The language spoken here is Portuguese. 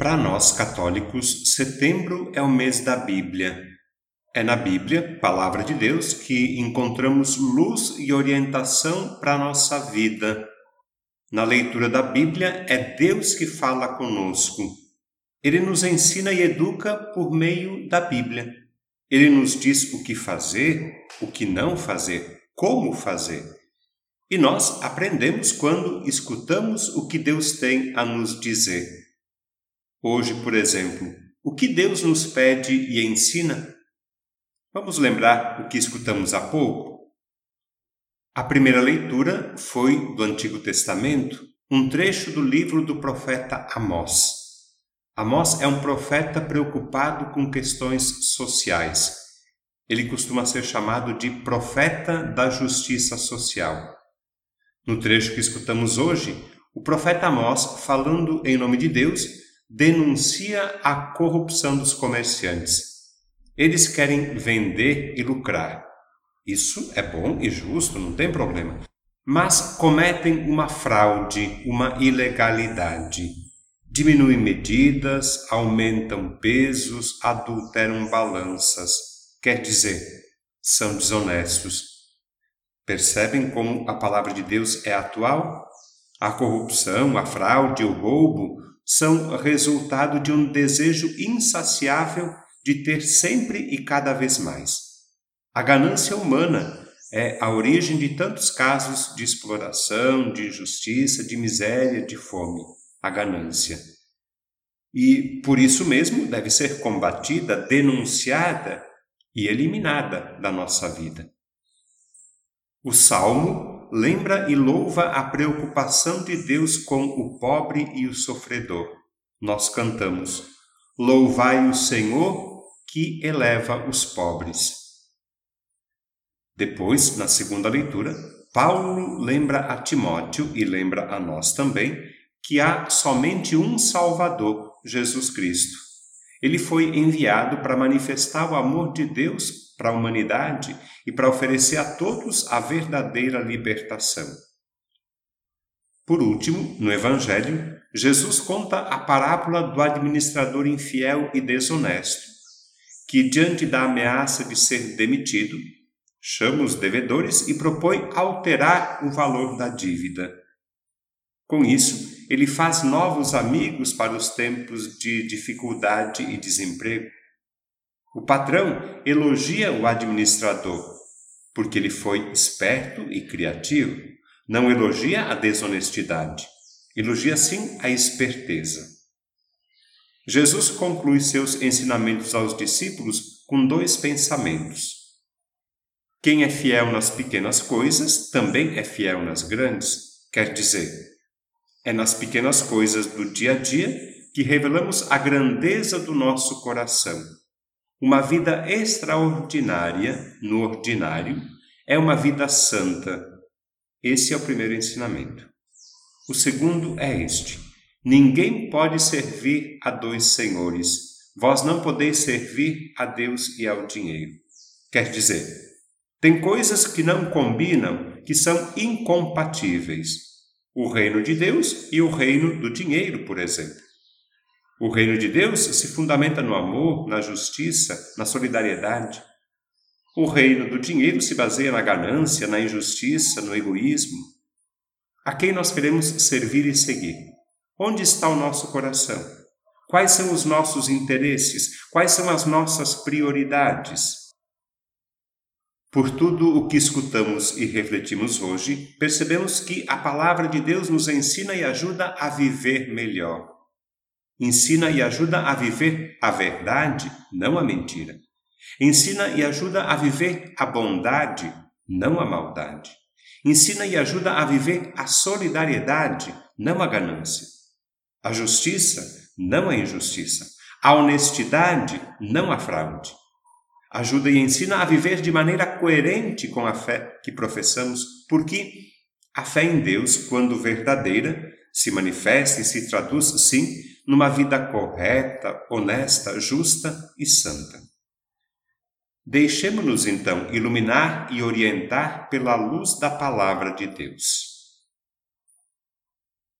Para nós católicos, setembro é o mês da Bíblia. É na Bíblia, palavra de Deus, que encontramos luz e orientação para a nossa vida. Na leitura da Bíblia, é Deus que fala conosco. Ele nos ensina e educa por meio da Bíblia. Ele nos diz o que fazer, o que não fazer, como fazer. E nós aprendemos quando escutamos o que Deus tem a nos dizer. Hoje, por exemplo, o que Deus nos pede e ensina? Vamos lembrar o que escutamos há pouco? A primeira leitura foi do Antigo Testamento, um trecho do livro do profeta Amós. Amós é um profeta preocupado com questões sociais. Ele costuma ser chamado de profeta da justiça social. No trecho que escutamos hoje, o profeta Amós, falando em nome de Deus, denuncia a corrupção dos comerciantes. Eles querem vender e lucrar. Isso é bom e justo, não tem problema. Mas cometem uma fraude, uma ilegalidade. Diminuem medidas, aumentam pesos, adulteram balanças. Quer dizer, são desonestos. Percebem como a palavra de Deus é atual? A corrupção, a fraude, o roubo são resultado de um desejo insaciável de ter sempre e cada vez mais. A ganância humana é a origem de tantos casos de exploração, de injustiça, de miséria, de fome. A ganância. E por isso mesmo deve ser combatida, denunciada e eliminada da nossa vida. O salmo lembra e louva a preocupação de Deus com o pobre e o sofredor. Nós cantamos: Louvai o Senhor que eleva os pobres. Depois, na segunda leitura, Paulo lembra a Timóteo e lembra a nós também que há somente um Salvador, Jesus Cristo. Ele foi enviado para manifestar o amor de Deus para a humanidade e para oferecer a todos a verdadeira libertação. Por último, no Evangelho, Jesus conta a parábola do administrador infiel e desonesto, que, diante da ameaça de ser demitido, chama os devedores e propõe alterar o valor da dívida. Com isso, ele faz novos amigos para os tempos de dificuldade e desemprego o patrão elogia o administrador, porque ele foi esperto e criativo. Não elogia a desonestidade, elogia sim a esperteza. Jesus conclui seus ensinamentos aos discípulos com dois pensamentos. Quem é fiel nas pequenas coisas também é fiel nas grandes. Quer dizer, é nas pequenas coisas do dia a dia que revelamos a grandeza do nosso coração uma vida extraordinária no ordinário é uma vida santa. Esse é o primeiro ensinamento. O segundo é este: Ninguém pode servir a dois senhores. Vós não podeis servir a Deus e ao dinheiro. Quer dizer, tem coisas que não combinam, que são incompatíveis. O reino de Deus e o reino do dinheiro, por exemplo. O reino de Deus se fundamenta no amor, na justiça, na solidariedade. O reino do dinheiro se baseia na ganância, na injustiça, no egoísmo. A quem nós queremos servir e seguir? Onde está o nosso coração? Quais são os nossos interesses? Quais são as nossas prioridades? Por tudo o que escutamos e refletimos hoje, percebemos que a palavra de Deus nos ensina e ajuda a viver melhor Ensina e ajuda a viver a verdade, não a mentira. Ensina e ajuda a viver a bondade, não a maldade. Ensina e ajuda a viver a solidariedade, não a ganância. A justiça, não a injustiça. A honestidade, não a fraude. Ajuda e ensina a viver de maneira coerente com a fé que professamos, porque a fé em Deus, quando verdadeira, se manifesta e se traduz, sim, numa vida correta, honesta, justa e santa. Deixemos-nos então iluminar e orientar pela luz da palavra de Deus.